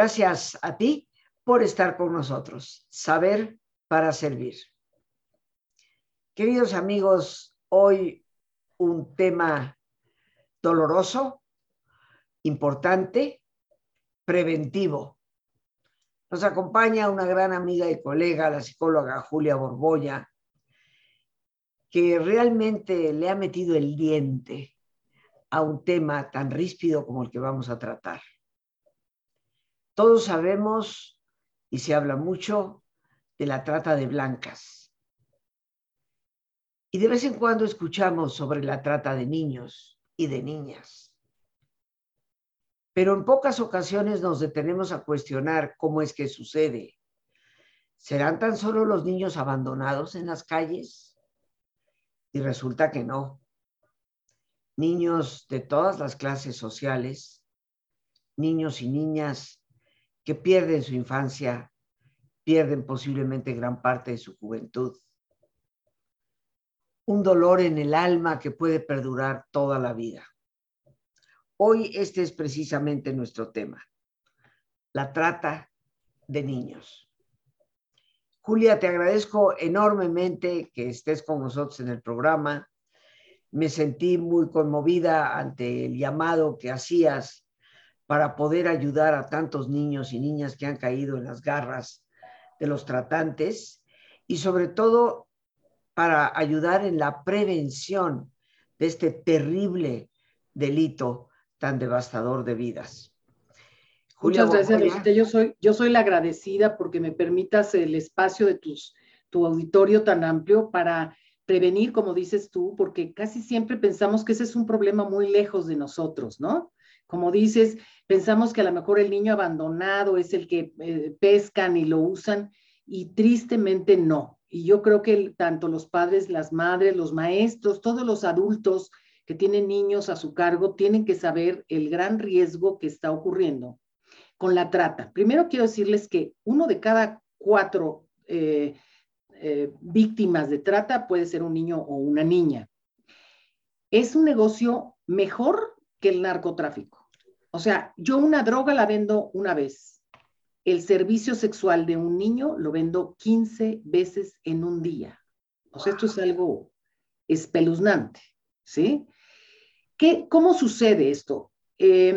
Gracias a ti por estar con nosotros. Saber para servir. Queridos amigos, hoy un tema doloroso, importante, preventivo. Nos acompaña una gran amiga y colega, la psicóloga Julia Borbolla, que realmente le ha metido el diente a un tema tan ríspido como el que vamos a tratar. Todos sabemos, y se habla mucho, de la trata de blancas. Y de vez en cuando escuchamos sobre la trata de niños y de niñas. Pero en pocas ocasiones nos detenemos a cuestionar cómo es que sucede. ¿Serán tan solo los niños abandonados en las calles? Y resulta que no. Niños de todas las clases sociales, niños y niñas que pierden su infancia, pierden posiblemente gran parte de su juventud. Un dolor en el alma que puede perdurar toda la vida. Hoy este es precisamente nuestro tema, la trata de niños. Julia, te agradezco enormemente que estés con nosotros en el programa. Me sentí muy conmovida ante el llamado que hacías para poder ayudar a tantos niños y niñas que han caído en las garras de los tratantes y sobre todo para ayudar en la prevención de este terrible delito tan devastador de vidas. Muchas gracias, Rosita. Yo soy, yo soy la agradecida porque me permitas el espacio de tus, tu auditorio tan amplio para prevenir, como dices tú, porque casi siempre pensamos que ese es un problema muy lejos de nosotros, ¿no? Como dices, pensamos que a lo mejor el niño abandonado es el que eh, pescan y lo usan y tristemente no. Y yo creo que tanto los padres, las madres, los maestros, todos los adultos que tienen niños a su cargo tienen que saber el gran riesgo que está ocurriendo con la trata. Primero quiero decirles que uno de cada cuatro eh, eh, víctimas de trata puede ser un niño o una niña. Es un negocio mejor que el narcotráfico. O sea, yo una droga la vendo una vez. El servicio sexual de un niño lo vendo 15 veces en un día. O sea, esto es algo espeluznante, ¿sí? ¿Qué, ¿Cómo sucede esto? Eh,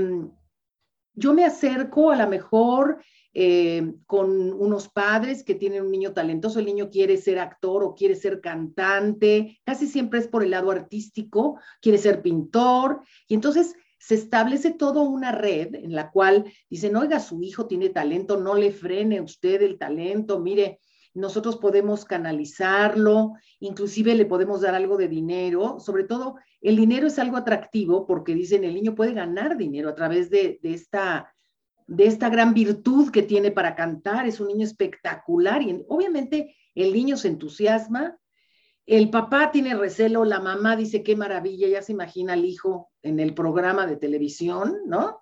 yo me acerco a lo mejor eh, con unos padres que tienen un niño talentoso, el niño quiere ser actor o quiere ser cantante, casi siempre es por el lado artístico, quiere ser pintor, y entonces se establece toda una red en la cual dicen, oiga, su hijo tiene talento, no le frene usted el talento, mire, nosotros podemos canalizarlo, inclusive le podemos dar algo de dinero, sobre todo el dinero es algo atractivo porque dicen el niño puede ganar dinero a través de, esta, de esta gran virtud que tiene para cantar, es un niño espectacular y obviamente el niño se entusiasma, el papá tiene recelo, la mamá dice qué maravilla, ya se imagina al hijo en el programa de televisión, ¿no?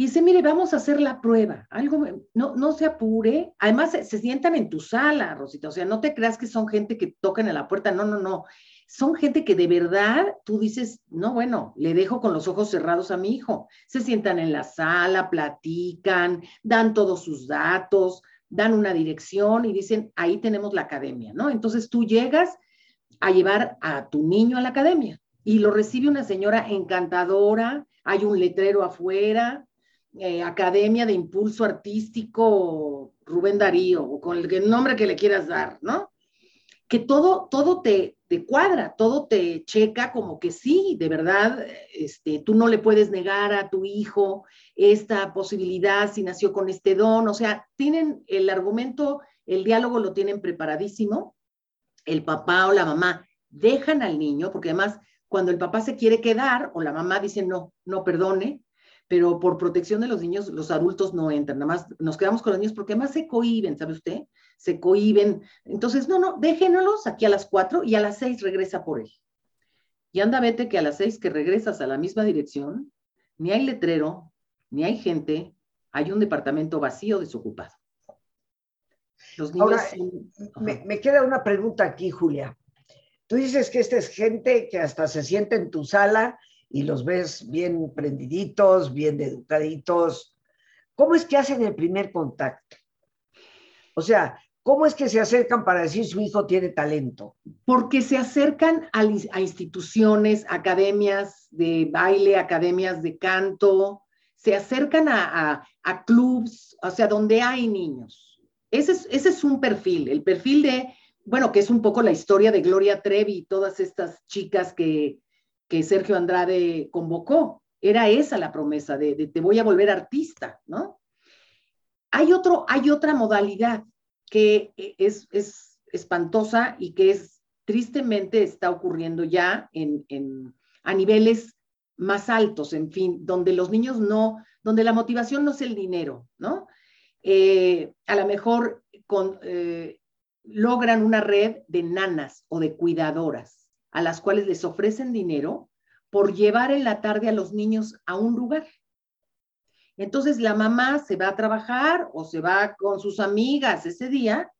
Y dice, mire, vamos a hacer la prueba. Algo, no, no se apure. Además, se, sientan en tu sala, Rosita. O sea, no te creas que son gente que tocan en la puerta. No, no, no. Son gente que de verdad tú dices, no, bueno, le dejo con los ojos cerrados a mi hijo. Se sientan en la sala, platican, dan todos sus datos, dan una dirección y dicen, ahí tenemos la academia, ¿no? Entonces tú llegas a llevar a tu niño a la academia. Y lo recibe una señora encantadora, hay un letrero afuera, eh, Academia de Impulso Artístico Rubén Darío, o con el nombre que le quieras dar, ¿no? Que todo, todo te, te cuadra, todo te checa como que sí, de verdad, este, tú no le puedes negar a tu hijo esta posibilidad si nació con este don, o sea, tienen el argumento, el diálogo lo tienen preparadísimo, el papá o la mamá dejan al niño, porque además cuando el papá se quiere quedar o la mamá dice no, no perdone, pero por protección de los niños, los adultos no entran, nada más nos quedamos con los niños porque más se cohiben, ¿sabe usted? Se cohiben. Entonces, no, no, déjenos aquí a las cuatro y a las seis regresa por él. Y anda, vete que a las seis que regresas a la misma dirección, ni hay letrero, ni hay gente, hay un departamento vacío desocupado. Los niños me, me queda una pregunta aquí, Julia. Tú dices que esta es gente que hasta se siente en tu sala y los ves bien prendiditos, bien educaditos, ¿cómo es que hacen el primer contacto? O sea, ¿cómo es que se acercan para decir su hijo tiene talento? Porque se acercan a, a instituciones, academias de baile, academias de canto, se acercan a, a, clubs, o sea, donde hay niños. Ese es, ese es un perfil, el perfil de, bueno, que es un poco la historia de Gloria Trevi y todas estas chicas que, que Sergio Andrade convocó. Era esa la promesa de, de, te voy a volver artista, ¿no? Hay, otro, hay otra modalidad que es, es espantosa y que es tristemente está ocurriendo ya en, en, a niveles más altos, en fin, donde los niños no, donde la motivación no es el dinero, ¿no? Eh, a lo mejor con, eh, logran una red de nanas o de cuidadoras a las cuales les ofrecen dinero por llevar en la tarde a los niños a un lugar. Entonces la mamá se va a trabajar o se va con sus amigas ese día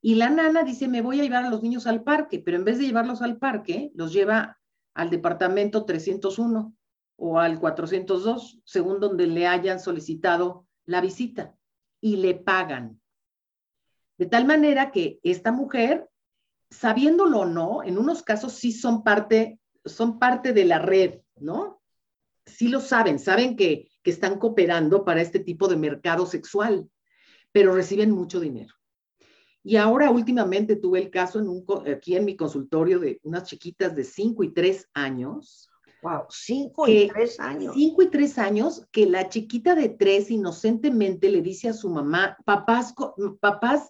y la nana dice, me voy a llevar a los niños al parque, pero en vez de llevarlos al parque, los lleva al departamento 301 o al 402, según donde le hayan solicitado la visita, y le pagan. De tal manera que esta mujer, sabiéndolo o no, en unos casos sí son parte, son parte de la red, ¿no? Sí lo saben, saben que, que están cooperando para este tipo de mercado sexual, pero reciben mucho dinero. Y ahora últimamente tuve el caso en un, aquí en mi consultorio de unas chiquitas de 5 y 3 años Wow, cinco y tres años. Cinco y tres años que la chiquita de tres inocentemente le dice a su mamá, papás, papás,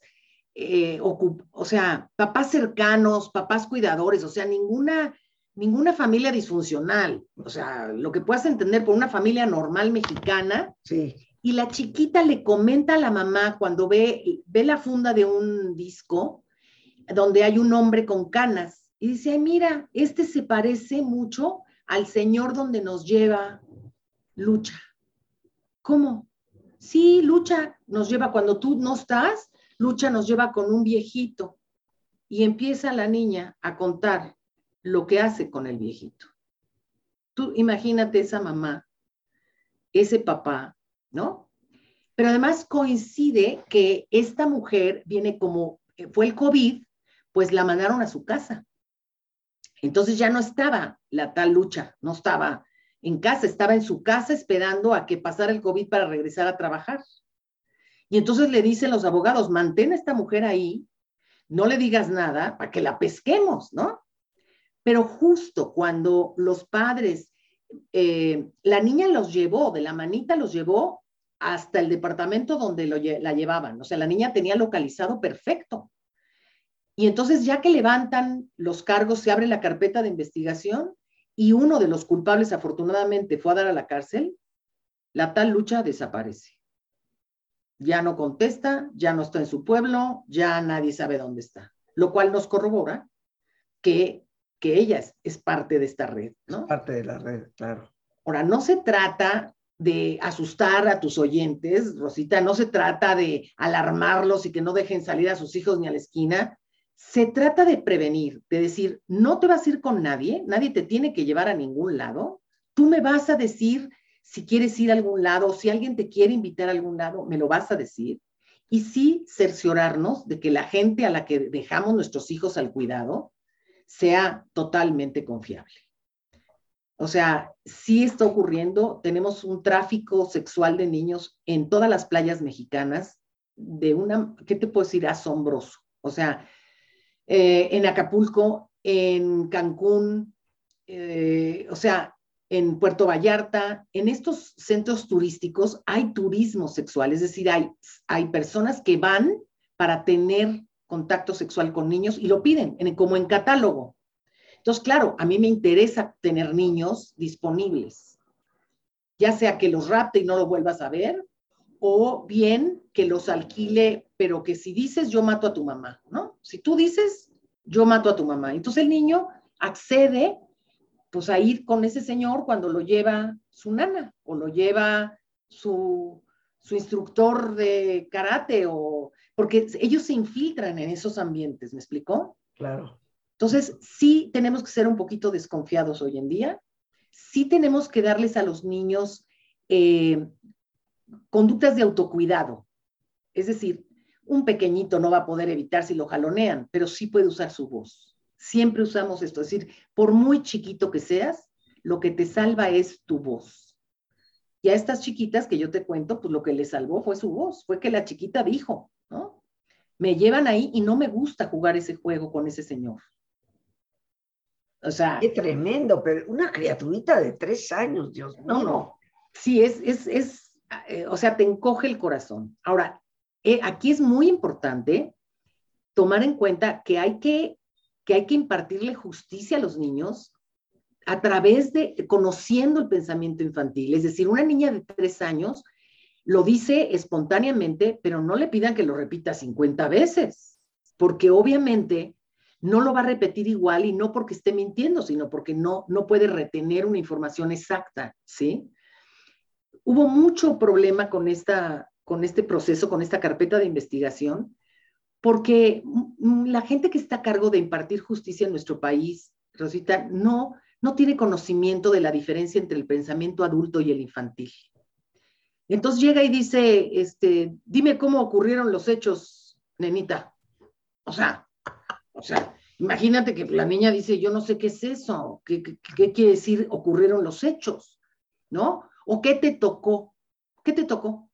eh, o sea, papás cercanos, papás cuidadores, o sea, ninguna, ninguna familia disfuncional, o sea, lo que puedas entender por una familia normal mexicana. Sí. Y la chiquita le comenta a la mamá cuando ve, ve la funda de un disco donde hay un hombre con canas y dice, ay, mira, este se parece mucho al Señor donde nos lleva lucha. ¿Cómo? Sí, lucha nos lleva cuando tú no estás, lucha nos lleva con un viejito. Y empieza la niña a contar lo que hace con el viejito. Tú imagínate esa mamá, ese papá, ¿no? Pero además coincide que esta mujer viene como, fue el COVID, pues la mandaron a su casa. Entonces ya no estaba la tal lucha, no estaba en casa, estaba en su casa esperando a que pasara el COVID para regresar a trabajar. Y entonces le dicen los abogados, mantén a esta mujer ahí, no le digas nada para que la pesquemos, ¿no? Pero justo cuando los padres, eh, la niña los llevó, de la manita los llevó hasta el departamento donde la llevaban. O sea, la niña tenía localizado perfecto. Y entonces ya que levantan los cargos, se abre la carpeta de investigación y uno de los culpables afortunadamente fue a dar a la cárcel, la tal lucha desaparece. Ya no contesta, ya no está en su pueblo, ya nadie sabe dónde está. Lo cual nos corrobora que, que ella es, es parte de esta red, ¿no? Parte de la red, claro. Ahora, no se trata de asustar a tus oyentes, Rosita, no se trata de alarmarlos y que no dejen salir a sus hijos ni a la esquina, se trata de prevenir, de decir, no te vas a ir con nadie, nadie te tiene que llevar a ningún lado, tú me vas a decir si quieres ir a algún lado, si alguien te quiere invitar a algún lado, me lo vas a decir. Y sí cerciorarnos de que la gente a la que dejamos nuestros hijos al cuidado sea totalmente confiable. O sea, sí está ocurriendo, tenemos un tráfico sexual de niños en todas las playas mexicanas de una, ¿qué te puedo decir? Asombroso. O sea, eh, en Acapulco, en Cancún, eh, o sea, en Puerto Vallarta, en estos centros turísticos hay turismo sexual, es decir, hay, hay personas que van para tener contacto sexual con niños y lo piden como en catálogo. Entonces, claro, a mí me interesa tener niños disponibles, ya sea que los rapte y no los vuelvas a ver, o bien que los alquile, pero que si dices yo mato a tu mamá, ¿no? Si tú dices yo mato a tu mamá. Entonces el niño accede pues a ir con ese señor cuando lo lleva su nana o lo lleva su, su instructor de karate o porque ellos se infiltran en esos ambientes, ¿me explicó? Claro. Entonces, sí tenemos que ser un poquito desconfiados hoy en día, sí tenemos que darles a los niños eh, conductas de autocuidado. Es decir, un pequeñito no va a poder evitar si lo jalonean, pero sí puede usar su voz. Siempre usamos esto, es decir, por muy chiquito que seas, lo que te salva es tu voz. Y a estas chiquitas que yo te cuento, pues lo que les salvó fue su voz, fue que la chiquita dijo, ¿no? Me llevan ahí y no me gusta jugar ese juego con ese señor. O sea. Qué tremendo, pero una criaturita de tres años, Dios mío. No, no. Sí, es, es, es, eh, o sea, te encoge el corazón. Ahora, eh, aquí es muy importante tomar en cuenta que hay que, que hay que impartirle justicia a los niños a través de conociendo el pensamiento infantil. Es decir, una niña de tres años lo dice espontáneamente, pero no le pidan que lo repita 50 veces, porque obviamente no lo va a repetir igual y no porque esté mintiendo, sino porque no, no puede retener una información exacta, ¿sí? Hubo mucho problema con, esta, con este proceso, con esta carpeta de investigación, porque la gente que está a cargo de impartir justicia en nuestro país, Rosita, no, no tiene conocimiento de la diferencia entre el pensamiento adulto y el infantil. Entonces llega y dice, este, dime cómo ocurrieron los hechos, nenita. O sea, o sea, imagínate que la niña dice, yo no sé qué es eso, qué, quiere decir ocurrieron los hechos, ¿no? ¿O qué te tocó? ¿Qué te tocó?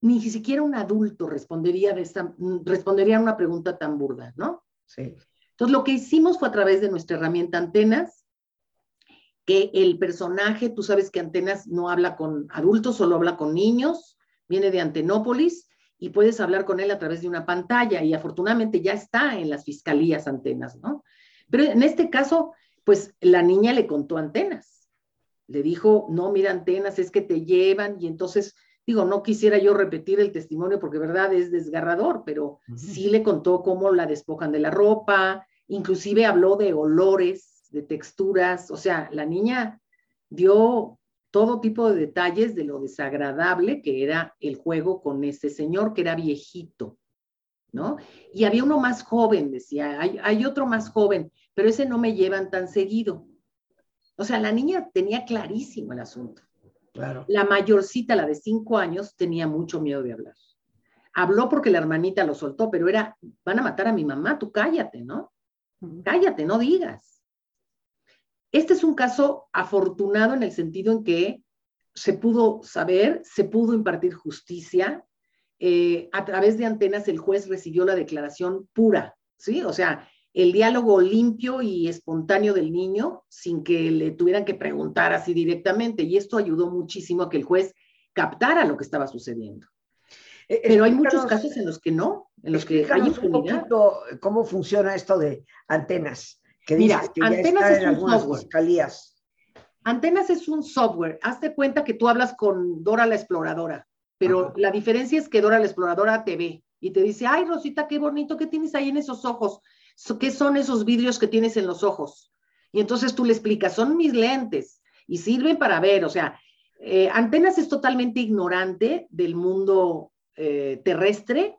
Ni siquiera un adulto respondería, de esta, respondería a una pregunta tan burda, ¿no? Sí. Entonces, lo que hicimos fue a través de nuestra herramienta Antenas, que el personaje, tú sabes que Antenas no habla con adultos, solo habla con niños, viene de Antenópolis, y puedes hablar con él a través de una pantalla y afortunadamente ya está en las fiscalías antenas, ¿no? Pero en este caso, pues la niña le contó antenas. Le dijo, no, mira, antenas, es que te llevan y entonces, digo, no quisiera yo repetir el testimonio porque verdad es desgarrador, pero sí le contó cómo la despojan de la ropa, inclusive habló de olores, de texturas, o sea, la niña dio todo tipo de detalles de lo desagradable que era el juego con ese señor que era viejito, ¿no? Y había uno más joven, decía, hay, otro más joven, pero ese no me llevan tan seguido. O sea, la niña tenía clarísimo el asunto. Claro. La mayorcita, la de cinco años, tenía mucho miedo de hablar. Habló porque la hermanita lo soltó, pero era, van a matar a mi mamá, tú cállate, ¿no? Cállate, no digas. Este es un caso afortunado en el sentido en que se pudo saber, se pudo impartir justicia. Eh, a través de antenas el juez recibió la declaración pura, ¿sí? O sea, el diálogo limpio y espontáneo del niño sin que le tuvieran que preguntar así directamente. Y esto ayudó muchísimo a que el juez captara lo que estaba sucediendo. Eh, Pero hay muchos casos en los que no, en los que hay impunidad. Un ¿Cómo funciona esto de antenas? Mira, Antenas es un software. Antenas es un software. Hazte cuenta que tú hablas con Dora la exploradora, pero la diferencia es que Dora la exploradora te ve y te dice, ay Rosita, qué bonito que tienes ahí en esos ojos. ¿Qué son esos vidrios que tienes en los ojos? Y entonces tú le explicas, son mis lentes y sirven para ver. O sea, eh, Antenas es totalmente ignorante del mundo eh, terrestre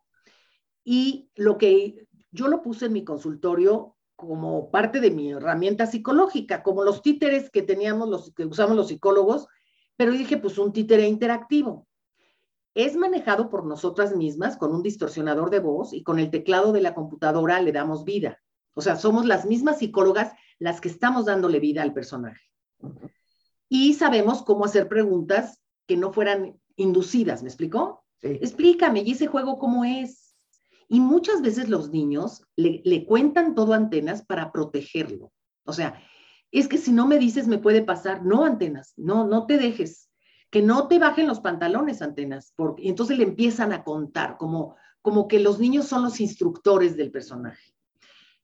y lo que yo lo puse en mi consultorio como parte de mi herramienta psicológica, como los títeres que teníamos, los que usamos los psicólogos, pero dije, pues un títere interactivo. Es manejado por nosotras mismas con un distorsionador de voz y con el teclado de la computadora le damos vida. O sea, somos las mismas psicólogas las que estamos dándole vida al personaje. Y sabemos cómo hacer preguntas que no fueran inducidas, ¿me explicó? Explícame, ¿y ese juego cómo es? Y muchas veces los niños le, cuentan todo a antenas para protegerlo. O sea, es que si no me dices me puede pasar, no antenas, no, no te dejes, que no te bajen los pantalones antenas, porque entonces le empiezan a contar como, como que los niños son los instructores del personaje.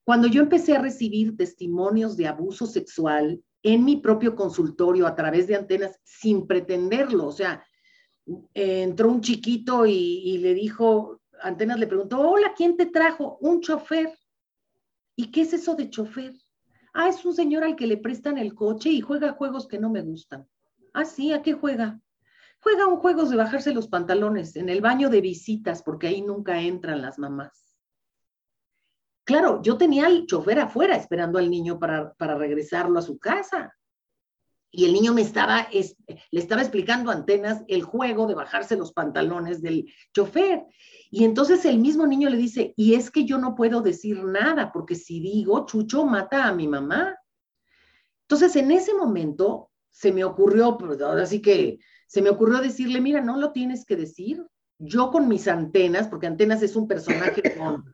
Cuando yo empecé a recibir testimonios de abuso sexual en mi propio consultorio a través de antenas sin pretenderlo, o sea, entró un chiquito y, y le dijo, Antenas le preguntó, hola, ¿quién te trajo? Un chofer. ¿Y qué es eso de chofer? Ah, es un señor al que le prestan el coche y juega juegos que no me gustan. Ah, sí, ¿a qué juega? Juega un juego de bajarse los pantalones en el baño de visitas, porque ahí nunca entran las mamás. Claro, yo tenía al chofer afuera esperando al niño para, para regresarlo a su casa. y el niño me estaba, le estaba explicando a Antenas el juego de bajarse los pantalones del chofer. Y entonces el mismo niño le dice, y es que yo no puedo decir nada, porque si digo, Chucho mata a mi mamá. Entonces en ese momento se me ocurrió, pues, ahora sí que se me ocurrió decirle, mira, no lo tienes que decir. Yo con mis antenas, porque Antenas es un personaje con,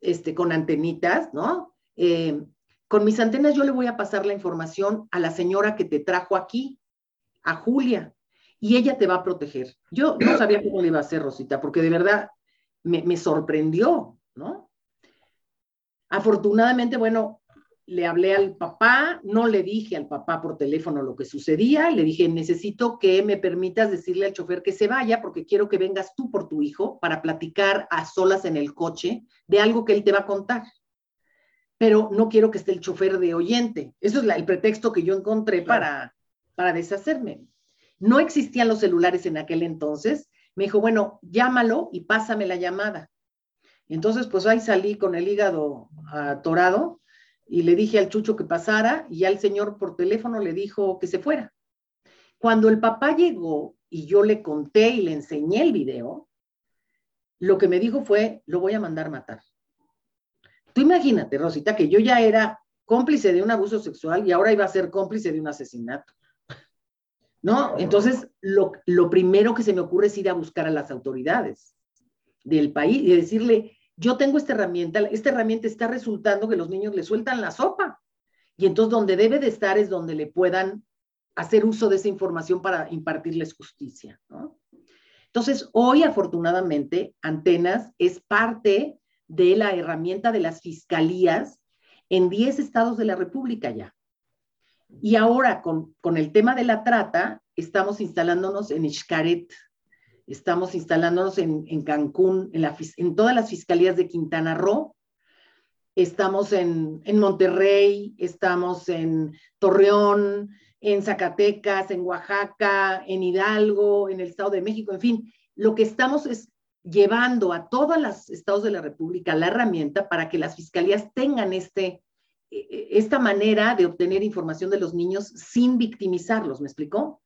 este, con antenitas, ¿no? Eh, con mis antenas yo le voy a pasar la información a la señora que te trajo aquí, a Julia, y ella te va a proteger. Yo no sabía cómo le iba a hacer, Rosita, porque de verdad me, me sorprendió, ¿no? Afortunadamente, bueno, le hablé al papá, no le dije al papá por teléfono lo que sucedía, le dije, necesito que me permitas decirle al chofer que se vaya porque quiero que vengas tú por tu hijo para platicar a solas en el coche de algo que él te va a contar pero no quiero que esté el chofer de oyente. Eso es el pretexto que yo encontré para, para deshacerme. No existían los celulares en aquel entonces. Me dijo, bueno, llámalo y pásame la llamada. entonces, pues ahí salí con el hígado atorado y le dije al chucho que pasara y al señor por teléfono le dijo que se fuera. Cuando el papá llegó y yo le conté y le enseñé el video, lo que me dijo fue, lo voy a mandar matar. Tú imagínate, Rosita, que yo ya era cómplice de un abuso sexual y ahora iba a ser cómplice de un asesinato. ¿No? Entonces, lo, primero que se me ocurre es ir a buscar a las autoridades del país y decirle, yo tengo esta herramienta, esta herramienta está resultando que los niños le sueltan la sopa. Y entonces donde debe de estar es donde le puedan hacer uso de esa información para impartirles justicia. ¿no? Entonces, hoy afortunadamente, Antenas es parte de la herramienta de las fiscalías en 10 estados de la República ya. Y ahora con, el tema de la trata, estamos instalándonos en Xcaret, estamos instalándonos en, Cancún, en, todas las fiscalías de Quintana Roo, estamos en, en Monterrey, estamos en Torreón, en Zacatecas, en Oaxaca, en Hidalgo, en el Estado de México, en fin, lo que estamos es llevando a todos los estados de la República la herramienta para que las fiscalías tengan este, e, e, esta manera de obtener información de los niños sin victimizarlos, ¿me explicó?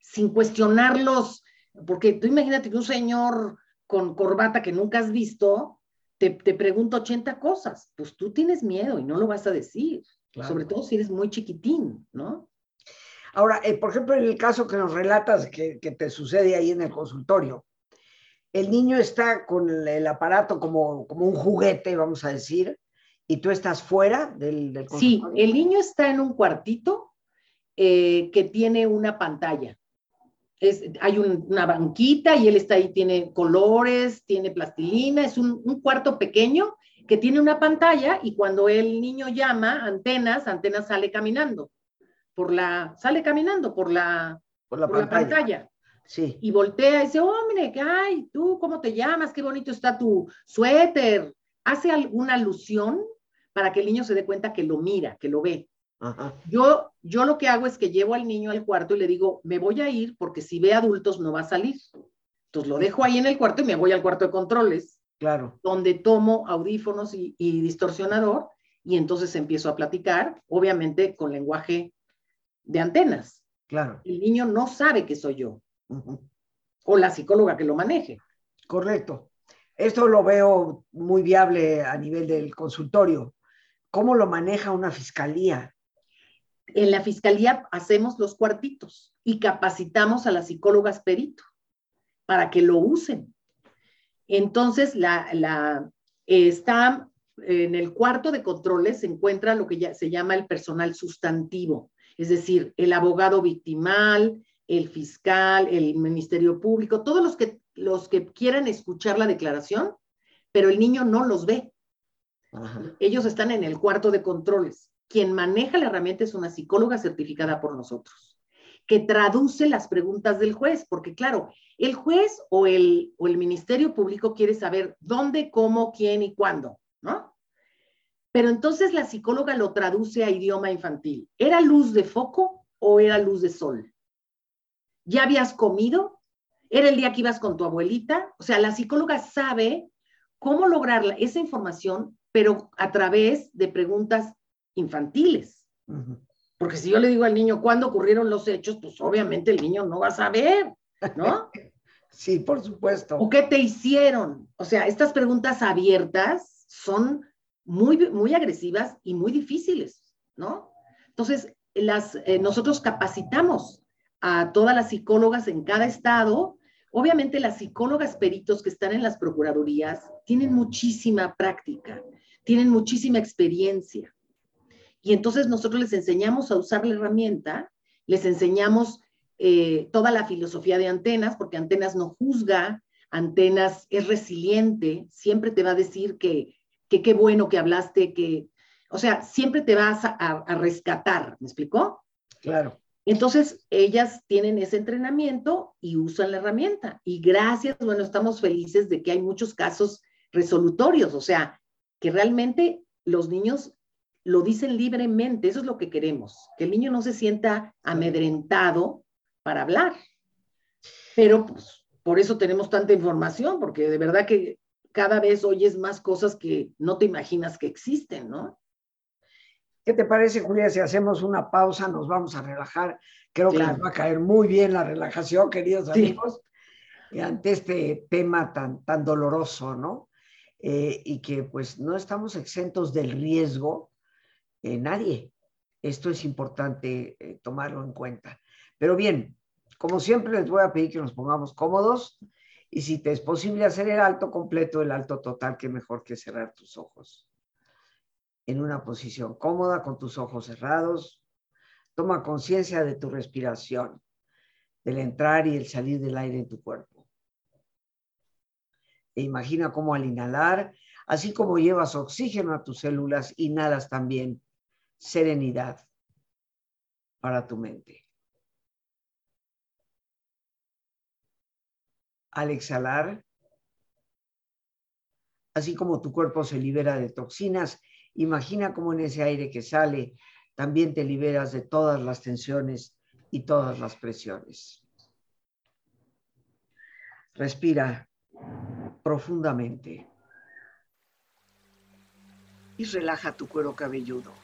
Sin cuestionarlos, porque tú imagínate que un señor con corbata que nunca has visto te, te pregunta 80 cosas, pues tú tienes miedo y no lo vas a decir, sobre todo si eres muy chiquitín, ¿no? Ahora, eh, por ejemplo, en el caso que nos relatas que, que te sucede ahí en el consultorio, el niño está con el aparato como, como un juguete, vamos a decir, y tú estás fuera del, del Sí, el niño está en un cuartito eh, que tiene una pantalla. Es, hay una banquita y él está ahí, tiene colores, tiene plastilina, es un, un, cuarto pequeño que tiene una pantalla y cuando el niño llama, antenas, antenas sale caminando por la, sale caminando por la, por la, pantalla. Sí. Y voltea y dice, hombre, ay, tú, ¿cómo te llamas? Qué bonito está tu suéter. Hace alguna alusión para que el niño se dé cuenta que lo mira, que lo ve. Yo, yo lo que hago es que llevo al niño al cuarto y le digo, me voy a ir porque si ve adultos no va a salir. Entonces lo dejo ahí en el cuarto y me voy al cuarto de controles. Claro. Donde tomo audífonos y, y distorsionador y entonces empiezo a platicar, obviamente con lenguaje de antenas. Claro. El niño no sabe que soy yo. O la psicóloga que lo maneje. Correcto. Esto lo veo muy viable a nivel del consultorio. ¿Cómo lo maneja una fiscalía? En la fiscalía hacemos los cuartitos y capacitamos a las psicólogas perito para que lo usen. Entonces, la, la, está en el cuarto de controles se encuentra lo que ya se llama el personal sustantivo, es decir, el abogado victimal, el fiscal, el Ministerio Público, todos los que, los que quieran escuchar la declaración, pero el niño no los ve. Ellos están en el cuarto de controles. Quien maneja la herramienta es una psicóloga certificada por nosotros, que traduce las preguntas del juez, porque claro, el juez o el, o el Ministerio Público quiere saber dónde, cómo, quién y cuándo, ¿no? Pero entonces la psicóloga lo traduce a idioma infantil. ¿Era luz de foco o era luz de sol? ¿Ya habías comido? ¿Era el día que ibas con tu abuelita? O sea, la psicóloga sabe cómo lograr esa información, pero a través de preguntas infantiles. Porque si yo le digo al niño cuándo ocurrieron los hechos, pues obviamente el niño no va a saber, ¿no? Sí, por supuesto. ¿O qué te hicieron? O sea, estas preguntas abiertas son muy, muy agresivas y muy difíciles, ¿no? Entonces, las, eh, nosotros capacitamos a todas las psicólogas en cada estado. Obviamente las psicólogas peritos que están en las procuradurías tienen muchísima práctica, tienen muchísima experiencia. Y entonces nosotros les enseñamos a usar la herramienta, les enseñamos eh, toda la filosofía de antenas, porque antenas no juzga, antenas es resiliente, siempre te va a decir que qué bueno que hablaste, que, o sea, siempre te vas a, a rescatar, ¿me explicó? Claro. Entonces, ellas tienen ese entrenamiento y usan la herramienta. Y gracias, bueno, estamos felices de que hay muchos casos resolutorios, o sea, que realmente los niños lo dicen libremente, eso es lo que queremos, que el niño no se sienta amedrentado para hablar. Pero pues, por eso tenemos tanta información, porque de verdad que cada vez oyes más cosas que no te imaginas que existen, ¿no? ¿Qué te parece, Julia, si hacemos una pausa, nos vamos a relajar? Creo que nos va a caer muy bien la relajación, queridos amigos, ante este tema tan, tan doloroso, ¿no? Eh, y que pues no estamos exentos del riesgo, eh, nadie. Esto es importante eh, tomarlo en cuenta. Pero bien, como siempre les voy a pedir que nos pongamos cómodos y si te es posible hacer el alto completo, el alto total, que mejor que cerrar tus ojos en una posición cómoda con tus ojos cerrados. Toma conciencia de tu respiración, del entrar y el salir del aire en tu cuerpo. E imagina cómo al inhalar, así como llevas oxígeno a tus células, inhalas también serenidad para tu mente. Al exhalar, así como tu cuerpo se libera de toxinas, Imagina cómo en ese aire que sale también te liberas de todas las tensiones y todas las presiones. Respira profundamente y relaja tu cuero cabelludo.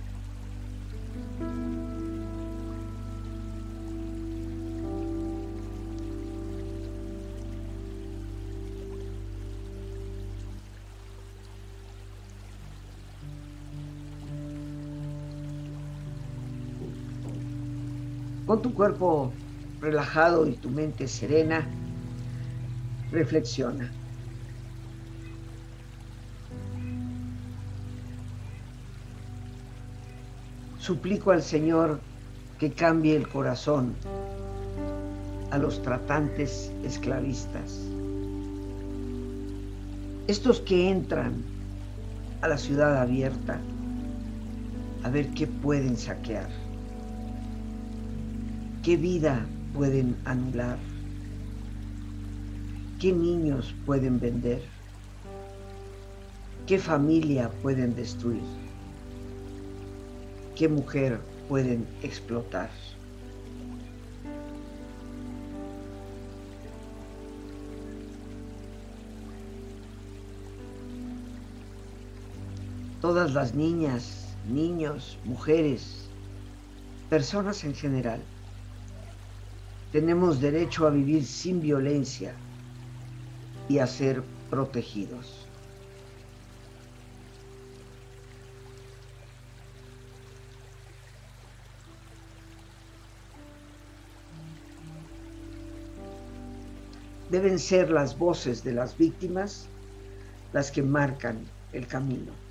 Con tu cuerpo relajado y tu mente serena, reflexiona. Suplico al Señor que cambie el corazón a los tratantes esclavistas. Estos que entran a la ciudad abierta a ver qué pueden saquear. ¿Qué vida pueden anular? ¿Qué niños pueden vender? ¿Qué familia pueden destruir? ¿Qué mujer pueden explotar? Todas las niñas, niños, mujeres, personas en general tenemos derecho a vivir sin violencia y a ser protegidos. Deben ser las voces de las víctimas las que marcan el camino.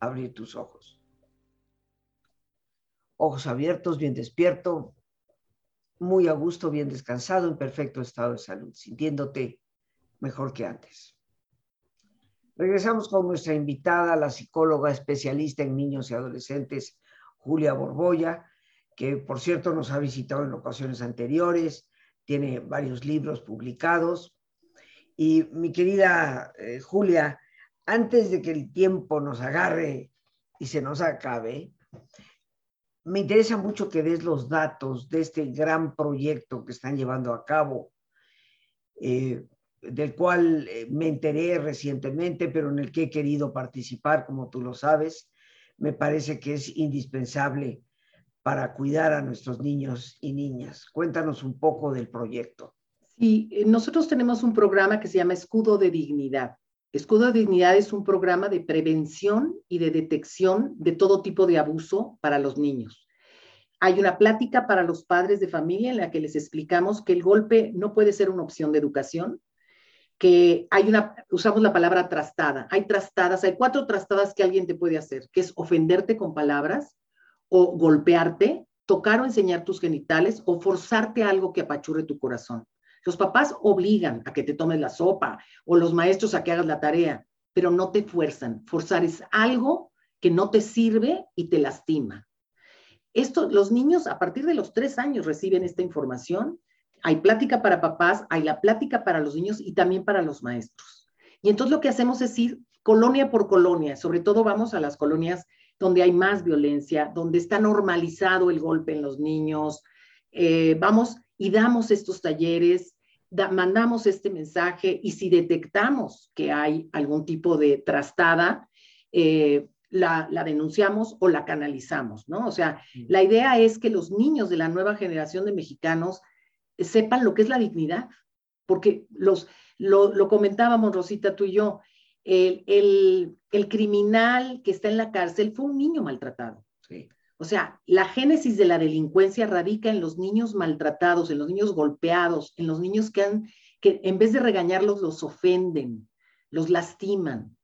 abrir tus ojos. Ojos abiertos, bien despierto, muy a gusto, bien descansado, en perfecto estado de salud, sintiéndote mejor que antes. Regresamos con nuestra invitada, la psicóloga especialista en niños y adolescentes, Julia Borboya, que por cierto nos ha visitado en ocasiones anteriores, tiene varios libros publicados. Y mi querida eh, Julia, antes de que el tiempo nos agarre y se nos acabe, me interesa mucho que des los datos de este gran proyecto que están llevando a cabo, eh, del cual eh, me enteré recientemente, pero en el que he querido participar, como tú lo sabes. Me parece que es indispensable para cuidar a nuestros niños y niñas. Cuéntanos un poco del proyecto. Sí, eh, nosotros tenemos un programa que se llama Escudo de Dignidad. Escudo de Dignidad es un programa de prevención y de detección de todo tipo de abuso para los niños. Hay una plática para los padres de familia en la que les explicamos que el golpe no puede ser una opción de educación, que hay una, usamos la palabra trastada. Hay trastadas, hay cuatro trastadas que alguien te puede hacer, que es ofenderte con palabras o golpearte, tocar o enseñar tus genitales o forzarte algo que apachurre tu corazón. Los papás obligan a que te tomes la sopa o los maestros a que hagas la tarea, pero no te fuerzan. Forzar es algo que no te sirve y te lastima. Esto, los niños a partir de los tres años reciben esta información. Hay plática para papás, hay la plática para los niños y también para los maestros. Y entonces lo que hacemos es ir colonia por colonia, sobre todo vamos a las colonias donde hay más violencia, donde está normalizado el golpe en los niños. Eh, vamos y damos estos talleres, mandamos este mensaje y si detectamos que hay algún tipo de trastada, eh, la, denunciamos o la canalizamos, ¿no? O sea, la idea es que los niños de la nueva generación de mexicanos sepan lo que es la dignidad, porque los, lo, comentábamos, Rosita, tú y yo, el, el, el, criminal que está en la cárcel fue un niño maltratado. O sea, la génesis de la delincuencia radica en los niños maltratados, en los niños golpeados, en los niños que, han, que en vez de regañarlos los ofenden, los lastiman.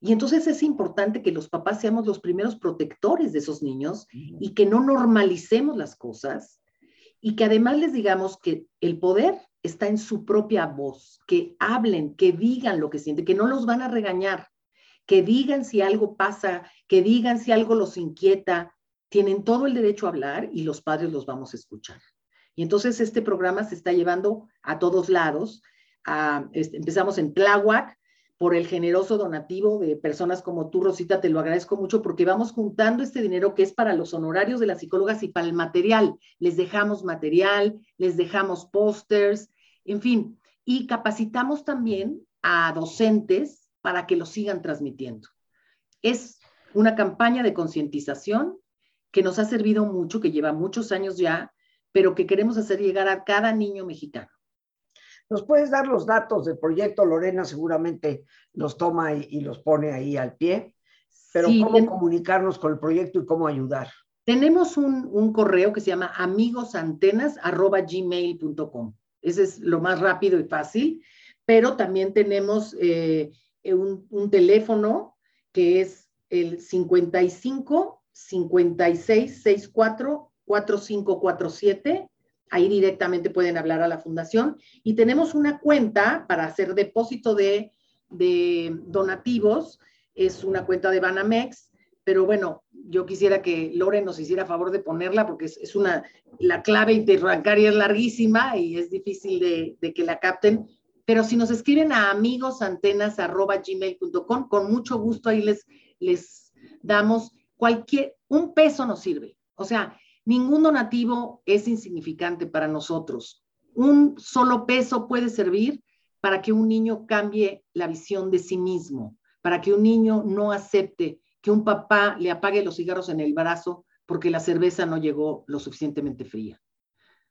Y entonces es importante que los papás seamos los primeros protectores de esos niños y que no normalicemos las cosas y que además les digamos que el poder está en su propia voz, que hablen, que digan lo que sienten, que no los van a regañar, que digan si algo pasa, que digan si algo los inquieta, tienen todo el derecho a hablar y los padres los vamos a escuchar. Y entonces este programa se está llevando a todos lados. Este, empezamos en Tláhuac por el generoso donativo de personas como tú, Rosita, te lo agradezco mucho porque vamos juntando este dinero que es para los honorarios de las psicólogas y para el material. Les dejamos material, les dejamos pósters, en fin, y capacitamos también a docentes para que lo sigan transmitiendo. Es una campaña de concientización que nos ha servido mucho, que lleva muchos años ya, pero que queremos hacer llegar a cada niño mexicano. ¿Nos puedes dar los datos del proyecto? Lorena seguramente los toma y, los pone ahí al pie, pero ¿cómo comunicarnos con el proyecto y cómo ayudar? Tenemos un, correo que se llama amigosantenas.gmail.com. Ese es lo más rápido y fácil, pero también tenemos eh, un, un teléfono que es el 55 5664 4547. Ahí directamente pueden hablar a la fundación. Y tenemos una cuenta para hacer depósito de, donativos. Es una cuenta de Banamex. Pero bueno, yo quisiera que Loren nos hiciera favor de ponerla porque es, una, la clave interbancaria es larguísima y es difícil de, de que la capten. Pero si nos escriben a amigosantenas.gmail.com, con mucho gusto ahí les, les damos cualquier, un peso nos sirve. O sea, ningún donativo es insignificante para nosotros. Un solo peso puede servir para que un niño cambie la visión de sí mismo, para que un niño no acepte que un papá le apague los cigarros en el brazo porque la cerveza no llegó lo suficientemente fría.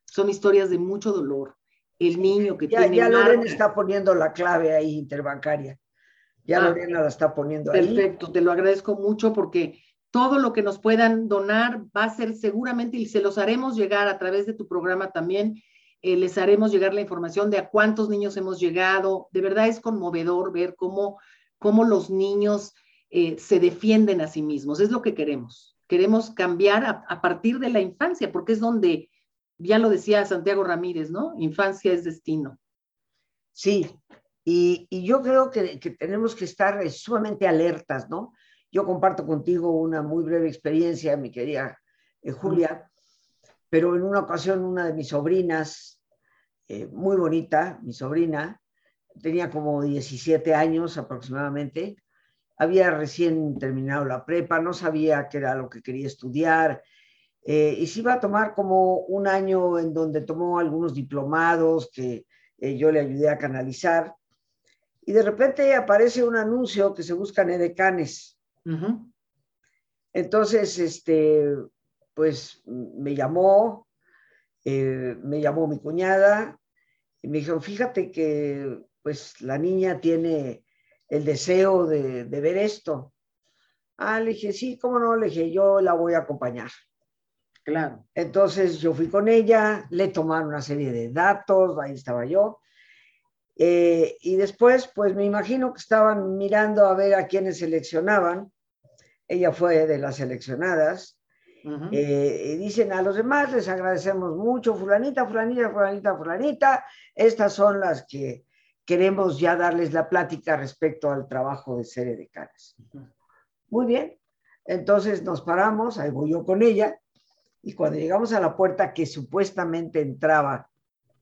Son historias de mucho dolor. El niño que tiene... Ya Lorena está poniendo la clave ahí interbancaria. Ya ah, Lorena la está poniendo ahí. Perfecto, te lo agradezco mucho porque todo lo que nos puedan donar va a ser seguramente, y se los haremos llegar a través de tu programa también, eh, les haremos llegar la información de a cuántos niños hemos llegado. De verdad es conmovedor ver cómo, cómo los niños eh, se defienden a sí mismos. Es lo que queremos. Queremos cambiar a, partir de la infancia, porque es donde, ya lo decía Santiago Ramírez, ¿no? Infancia es destino. Sí, y, yo creo que, que, tenemos que estar sumamente alertas, ¿no? Yo comparto contigo una muy breve experiencia, mi querida eh, Julia, pero en una ocasión una de mis sobrinas eh, muy bonita, mi sobrina, tenía como 17 años aproximadamente, había recién terminado la prepa, no sabía qué era lo que quería estudiar, eh, y se iba a tomar como un año en donde tomó algunos diplomados que yo le ayudé a canalizar, y de repente aparece un anuncio que se buscan edecanes. Entonces, este, pues me llamó, eh, me llamó mi cuñada, y me dijo, fíjate que pues la niña tiene el deseo de, ver esto. Ah, le dije, sí, cómo no, le dije, yo la voy a acompañar. Claro. Entonces yo fui con ella, le tomaron una serie de datos, ahí estaba yo. Eh, y después, pues me imagino que estaban mirando a ver a quiénes seleccionaban. Ella fue de las seleccionadas. Eh, y dicen a los demás, les agradecemos mucho, fulanita, fulanita, fulanita, fulanita. Estas son las que queremos ya darles la plática respecto al trabajo de serie de caras. Muy bien, entonces nos paramos, ahí voy yo con ella, y cuando llegamos a la puerta que supuestamente entraba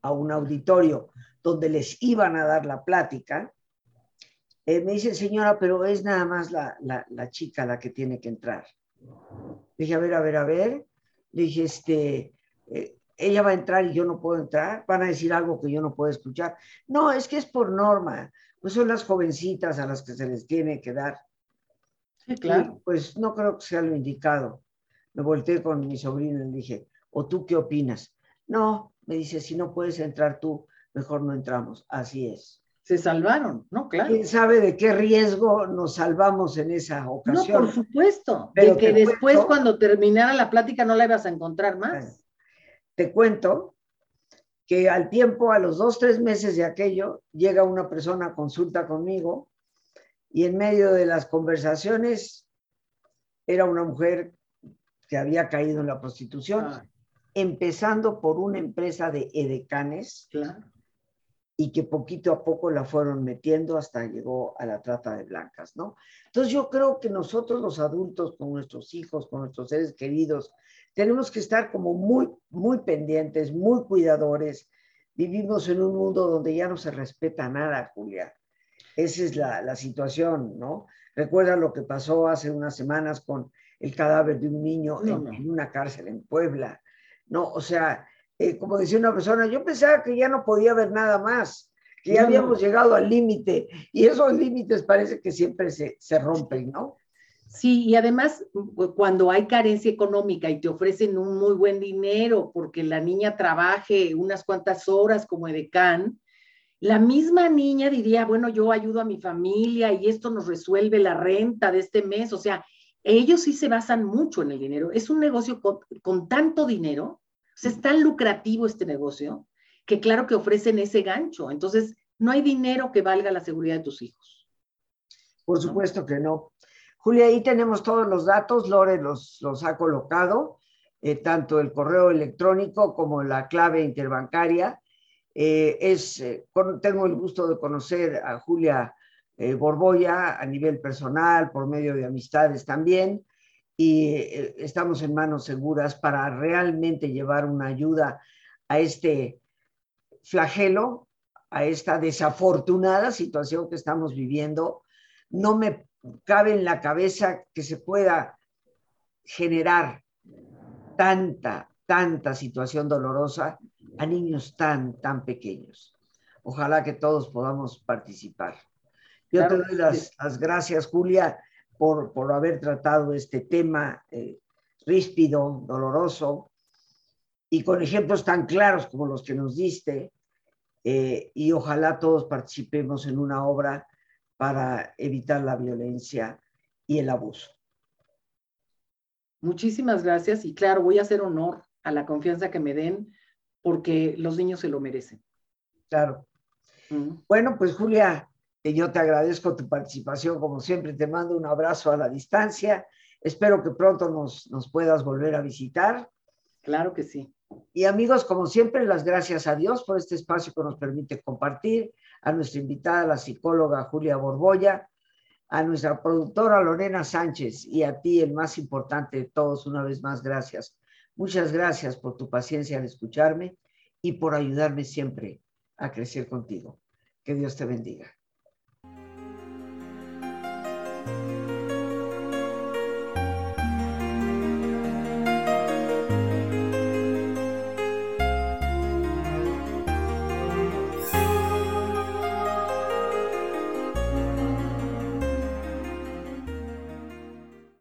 a un auditorio donde les iban a dar la plática, eh, me dice, señora, pero es nada más la, la, chica la que tiene que entrar. dije, a ver, a ver, a ver. Le dije, este, eh, ella va a entrar y yo no puedo entrar, van a decir algo que yo no puedo escuchar. No, es que es por norma, pues son las jovencitas a las que se les tiene que dar. Sí, claro. pues no creo que sea lo indicado. Me volteé con mi sobrino y le dije, ¿o tú qué opinas? No, me dice, si no puedes entrar tú, mejor no entramos. Así es. Se salvaron, ¿no? Claro. ¿Quién sabe de qué riesgo nos salvamos en esa ocasión? No, por supuesto. Pero de que después, cuando terminara la plática, no la ibas a encontrar más te cuento que al tiempo, a los dos, tres meses de aquello, llega una persona a consulta conmigo y en medio de las conversaciones era una mujer que había caído en la prostitución, ah. empezando por una empresa de edecanes y que poquito a poco la fueron metiendo hasta llegó a la trata de blancas, ¿no? Entonces yo creo que nosotros los adultos, con nuestros hijos, con nuestros seres queridos, tenemos que estar como muy, muy pendientes, muy cuidadores. Vivimos en un mundo donde ya no se respeta nada, Julia. Esa es la, la situación, ¿no? Recuerda lo que pasó hace unas semanas con el cadáver de un niño en, una cárcel en Puebla, ¿no? O sea, eh, como decía una persona, yo pensaba que ya no podía haber nada más, que ya habíamos llegado al límite y esos límites parece que siempre se, se rompen, ¿no? Sí, y además cuando hay carencia económica y te ofrecen un muy buen dinero porque la niña trabaje unas cuantas horas como edecán, la misma niña diría, bueno, yo ayudo a mi familia y esto nos resuelve la renta de este mes. O sea, ellos sí se basan mucho en el dinero. Es un negocio con, tanto dinero, o sea, es tan lucrativo este negocio, que claro que ofrecen ese gancho. Entonces, no hay dinero que valga la seguridad de tus hijos. Por supuesto que no. Julia, ahí tenemos todos los datos, Lore los, los ha colocado, eh, tanto el correo electrónico como la clave interbancaria. Eh, es, eh, tengo el gusto de conocer a Julia Borboya a nivel personal, por medio de amistades también, y estamos en manos seguras para realmente llevar una ayuda a este flagelo, a esta desafortunada situación que estamos viviendo. No me cabe en la cabeza que se pueda generar tanta, tanta situación dolorosa a niños tan, tan pequeños. Ojalá que todos podamos participar. Yo te doy las, gracias, Julia, por, por, haber tratado este tema eh, ríspido, doloroso, y con ejemplos tan claros como los que nos diste, eh, y ojalá todos participemos en una obra para evitar la violencia y el abuso. Muchísimas gracias y claro, voy a hacer honor a la confianza que me den porque los niños se lo merecen. Claro. Bueno, pues Julia, yo te agradezco tu participación, como siempre, te mando un abrazo a la distancia. Espero que pronto nos, nos puedas volver a visitar. Claro que sí. Y amigos, como siempre, las gracias a Dios por este espacio que nos permite compartir, a nuestra invitada, la psicóloga Julia Borboya, a nuestra productora Lorena Sánchez y a ti, el más importante de todos, una vez más, gracias. Muchas gracias por tu paciencia al escucharme y por ayudarme siempre a crecer contigo. Que Dios te bendiga.